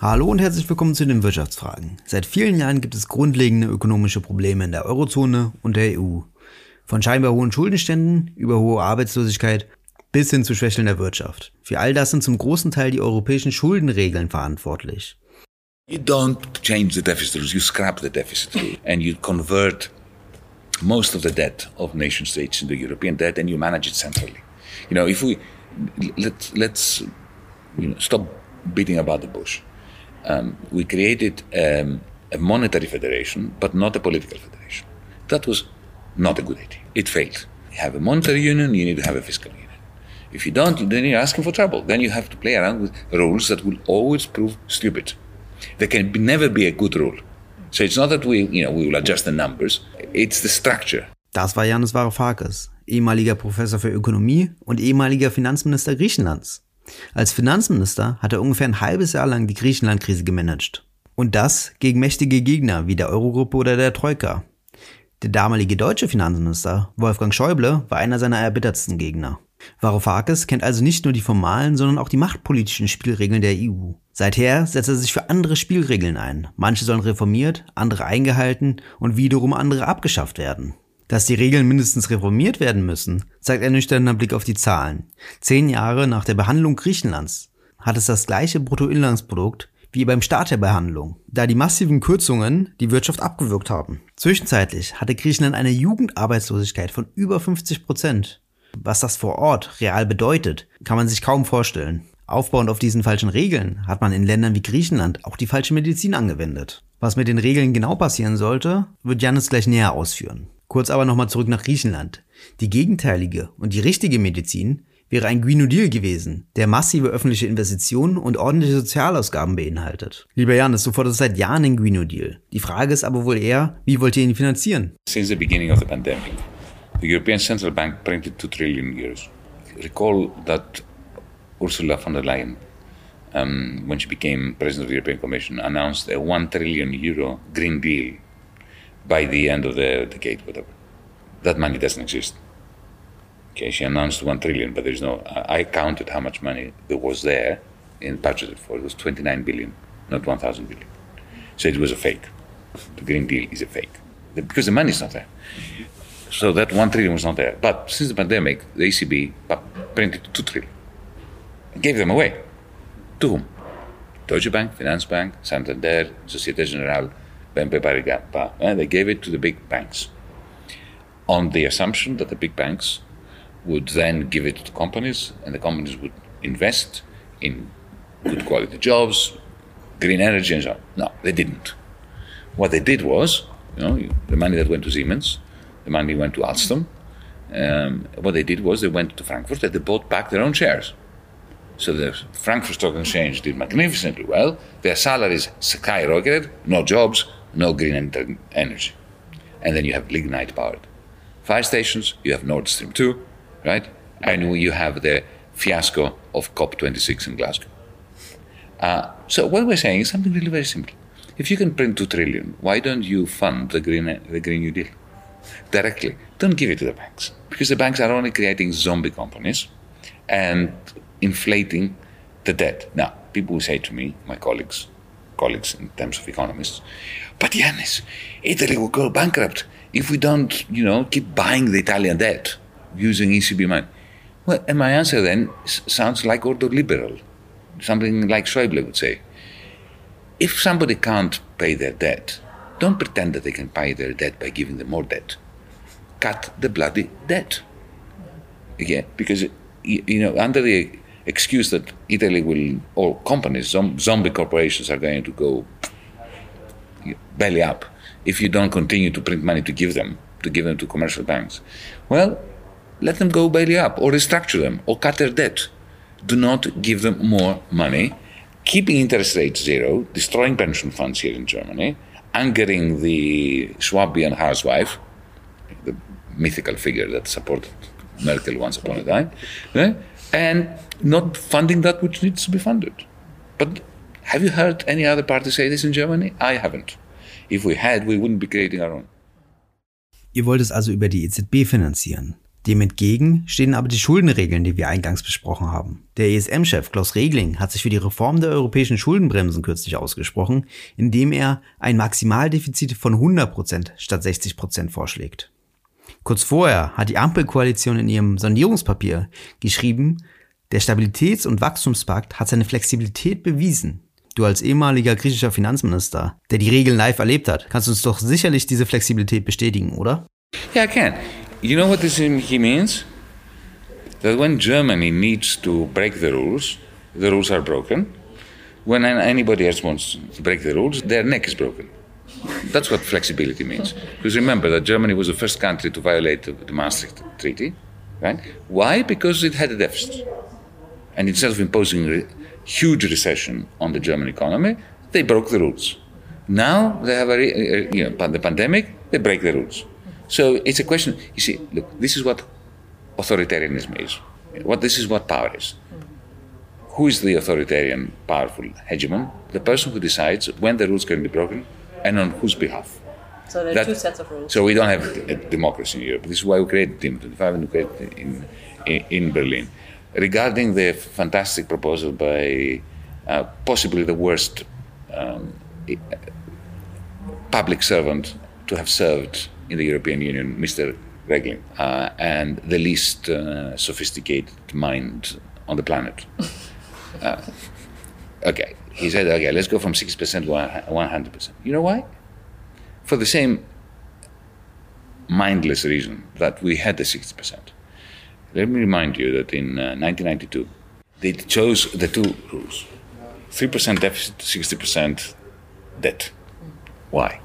Hallo und herzlich willkommen zu den Wirtschaftsfragen. Seit vielen Jahren gibt es grundlegende ökonomische Probleme in der Eurozone und der EU. Von scheinbar hohen Schuldenständen über hohe Arbeitslosigkeit bis hin zu Schwächeln der Wirtschaft. Für all das sind zum großen Teil die europäischen Schuldenregeln verantwortlich. You don't change the deficit rules, you scrap the deficit and you convert most of the debt of nation states into European debt and you manage it centrally. You know, if we let, let's you know, stop beating about the bush um, we created um, a monetary federation, but not a political federation. That was not a good idea. It failed. You have a monetary union, you need to have a fiscal union. If you don't, then you're asking for trouble. Then you have to play around with rules that will always prove stupid. There can be, never be a good rule. So it's not that we, you know, we will adjust the numbers. It's the structure. Das war Yanis Varoufakis, ehemaliger Professor für Ökonomie und ehemaliger Finanzminister Griechenlands. Als Finanzminister hat er ungefähr ein halbes Jahr lang die Griechenland-Krise gemanagt. Und das gegen mächtige Gegner wie der Eurogruppe oder der Troika. Der damalige deutsche Finanzminister, Wolfgang Schäuble, war einer seiner erbittertsten Gegner. Varoufakis kennt also nicht nur die formalen, sondern auch die machtpolitischen Spielregeln der EU. Seither setzt er sich für andere Spielregeln ein. Manche sollen reformiert, andere eingehalten und wiederum andere abgeschafft werden. Dass die Regeln mindestens reformiert werden müssen, zeigt ein nüchterner Blick auf die Zahlen. Zehn Jahre nach der Behandlung Griechenlands hat es das gleiche Bruttoinlandsprodukt wie beim Start der Behandlung, da die massiven Kürzungen die Wirtschaft abgewürgt haben. Zwischenzeitlich hatte Griechenland eine Jugendarbeitslosigkeit von über 50 Prozent. Was das vor Ort real bedeutet, kann man sich kaum vorstellen. Aufbauend auf diesen falschen Regeln hat man in Ländern wie Griechenland auch die falsche Medizin angewendet. Was mit den Regeln genau passieren sollte, wird Janis gleich näher ausführen. Kurz aber nochmal zurück nach Griechenland. Die gegenteilige und die richtige Medizin wäre ein Green Deal gewesen, der massive öffentliche Investitionen und ordentliche Sozialausgaben beinhaltet. Lieber Janis, du forderst seit Jahren den Green Deal. Die Frage ist aber wohl eher, wie wollt ihr ihn finanzieren? Since the beginning of the pandemic, the European Central Bank printed 2 trillion euros. Recall that Ursula von der Leyen, um, when she became president of the European Commission, announced a 1 trillion euro Green Deal by the end of the decade, whatever. That money doesn't exist. Okay, she announced one trillion, but there's no. I counted how much money there was there in budgeted for. It was 29 billion, not 1,000 billion. So it was a fake. The Green Deal is a fake because the money is not there. So that one trillion was not there. But since the pandemic, the ECB printed two trillion and gave them away. To whom? Deutsche Bank, Finanzbank, Santander, Societe Generale, And they gave it to the big banks on the assumption that the big banks would then give it to companies and the companies would invest in good quality jobs, green energy and so on. No, they didn't. What they did was, you know, the money that went to Siemens, the money went to Alstom. Um, what they did was they went to Frankfurt and they bought back their own shares. So the Frankfurt Stock Exchange did magnificently well. Their salaries skyrocketed, no jobs, no green energy. And then you have lignite powered fire stations, you have Nord Stream 2, right? And you have the fiasco of COP26 in Glasgow. Uh, so what we're saying is something really very simple. If you can print two trillion, why don't you fund the green the Green New Deal directly? Don't give it to the banks because the banks are only creating zombie companies and inflating the debt. Now, people will say to me, my colleagues, colleagues in terms of economists. But Yanis, Italy will go bankrupt if we don't, you know, keep buying the Italian debt using ECB money. Well, and my answer then sounds like ordoliberal, something like Schäuble would say. If somebody can't pay their debt, don't pretend that they can pay their debt by giving them more debt. Cut the bloody debt. Yeah, because you know, under the excuse that Italy will, or companies, zombie corporations are going to go belly up if you don't continue to print money to give them, to give them to commercial banks. Well, let them go belly up or restructure them or cut their debt. Do not give them more money, keeping interest rates zero, destroying pension funds here in Germany, angering the Schwabian housewife, the mythical figure that supported Merkel once upon a time, eh? And not funding that which needs to be funded. But have you heard any other party say this in Germany? I haven't. If we had, we wouldn't be creating our own. Ihr wollt es also über die EZB finanzieren. Dem entgegen stehen aber die Schuldenregeln, die wir eingangs besprochen haben. Der ESM-Chef Klaus Regling hat sich für die Reform der europäischen Schuldenbremsen kürzlich ausgesprochen, indem er ein Maximaldefizit von 100% statt 60% vorschlägt. Kurz vorher hat die Ampelkoalition in ihrem Sondierungspapier geschrieben, der Stabilitäts- und Wachstumspakt hat seine Flexibilität bewiesen. Du als ehemaliger griechischer Finanzminister, der die Regeln live erlebt hat, kannst uns doch sicherlich diese Flexibilität bestätigen, oder? Yeah, I can. You know what this he means? That when Germany needs to break the rules, the rules are broken. When anybody else wants to break the rules, their neck is broken. That's what flexibility means. Because remember that Germany was the first country to violate the Maastricht Treaty, right? Why? Because it had a deficit. And instead of imposing a huge recession on the German economy, they broke the rules. Now they have a, you know, the pandemic, they break the rules. So it's a question. You see, look, this is what authoritarianism is. What this is what power is. Who is the authoritarian, powerful hegemon? The person who decides when the rules can be broken and on whose behalf. So there are that, two sets of rules. So we don't have a democracy in Europe. This is why we created Diem 25 and we created in, in, in Berlin. Regarding the fantastic proposal by uh, possibly the worst um, public servant to have served in the European Union, Mr. Regling, uh, and the least uh, sophisticated mind on the planet. Uh, okay, he said, okay, let's go from 6% to 100%. You know why? For the same mindless reason that we had the 60%. Let me remind you that in 1992, uh, they chose the two rules 3% deficit, 60% debt. Why?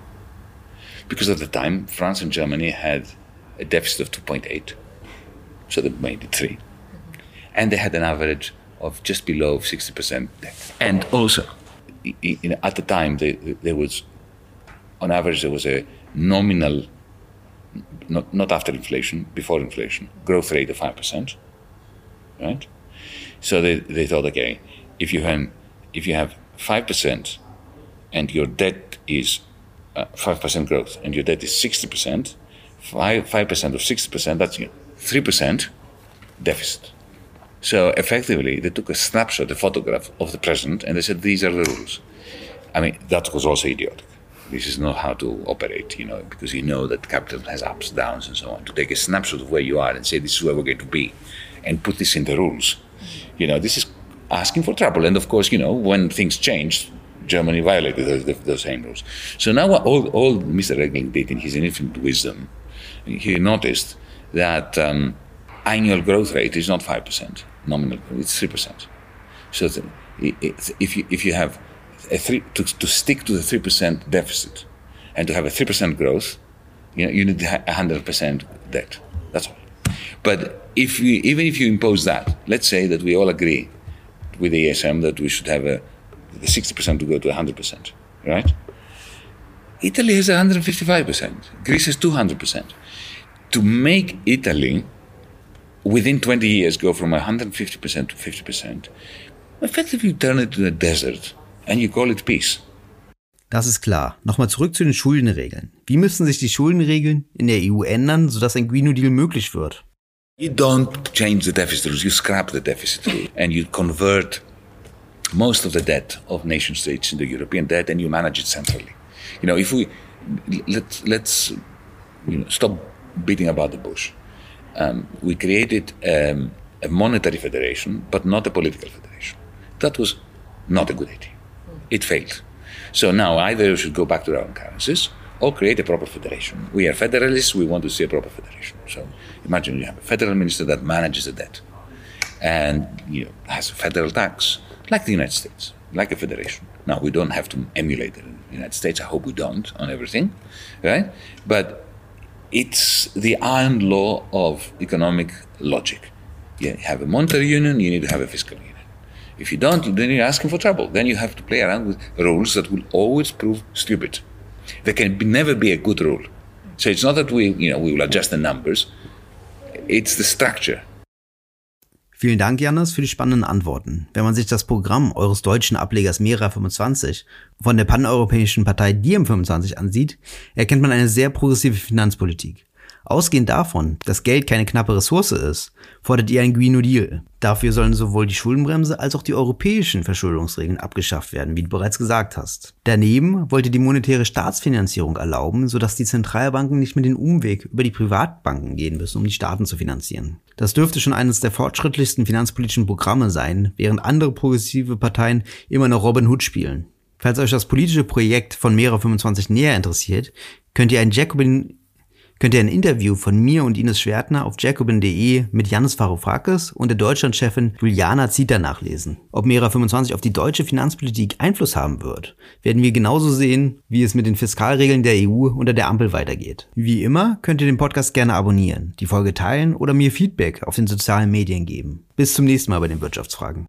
because at the time France and Germany had a deficit of 2.8, so they made it 3. And they had an average of just below 60% debt. And also, in, at the time, there was, on average, there was a nominal, not, not after inflation, before inflation, growth rate of 5%. Right? So they, they thought, okay, if you have, if you have 5% and your debt is uh, 5% growth and your debt is 60%, 5, 5% of 60%, that's you know, 3% deficit. So effectively, they took a snapshot, a photograph of the present, and they said, these are the rules. I mean, that was also idiotic. This is not how to operate, you know, because you know that capital has ups, downs, and so on. To take a snapshot of where you are and say, this is where we're going to be, and put this in the rules, you know, this is asking for trouble. And of course, you know, when things changed, Germany violated those, those same rules. So now all, all Mr. Regling did in his infinite wisdom, he noticed that um, annual growth rate is not 5%, nominal, it's 3%. So if, you, if you have a three, to, to stick to the 3% deficit and to have a 3% growth, you, know, you need 100% debt. That's all. But if we, even if you impose that, let's say that we all agree with the ESM that we should have a the 60% to go to 100%, right? Italy has 155%, Greece has 200%. To make Italy within 20 years go from 150% to 50%, effectively turn it to a desert and you call it peace. Das ist klar. Nochmal zurück zu den Schuldenregeln. Wie müssen sich die Schuldenregeln in der EU ändern, sodass ein Green New Deal möglich wird? You don't change the deficit rules, you scrap the deficit rule and you convert most of the debt of nation states in the European debt, and you manage it centrally. You know, if we let's let's you know, stop beating about the bush. Um, we created um, a monetary federation, but not a political federation. That was not a good idea. It failed. So now either we should go back to our own currencies or create a proper federation. We are federalists, we want to see a proper federation. So imagine you have a federal minister that manages the debt and you know, has a federal tax like the United States, like a federation. Now, we don't have to emulate the United States. I hope we don't on everything, right? But it's the iron law of economic logic. You have a monetary union, you need to have a fiscal union. If you don't, then you're asking for trouble. Then you have to play around with rules that will always prove stupid. There can be, never be a good rule. So it's not that we, you know, we will adjust the numbers. It's the structure Vielen Dank, Janis, für die spannenden Antworten. Wenn man sich das Programm eures deutschen Ablegers Mera 25 von der paneuropäischen Partei Diem 25 ansieht, erkennt man eine sehr progressive Finanzpolitik. Ausgehend davon, dass Geld keine knappe Ressource ist, fordert ihr ein Green New Deal. Dafür sollen sowohl die Schuldenbremse als auch die europäischen Verschuldungsregeln abgeschafft werden, wie du bereits gesagt hast. Daneben wollte die monetäre Staatsfinanzierung erlauben, sodass die Zentralbanken nicht mehr den Umweg über die Privatbanken gehen müssen, um die Staaten zu finanzieren. Das dürfte schon eines der fortschrittlichsten finanzpolitischen Programme sein, während andere progressive Parteien immer noch Robin Hood spielen. Falls euch das politische Projekt von Mera 25 näher interessiert, könnt ihr ein Jacobin könnt ihr ein Interview von mir und Ines Schwertner auf jacobin.de mit Janis Varoufakis und der Deutschlandchefin Juliana Zieter nachlesen. Ob Mera 25 auf die deutsche Finanzpolitik Einfluss haben wird, werden wir genauso sehen, wie es mit den Fiskalregeln der EU unter der Ampel weitergeht. Wie immer könnt ihr den Podcast gerne abonnieren, die Folge teilen oder mir Feedback auf den sozialen Medien geben. Bis zum nächsten Mal bei den Wirtschaftsfragen.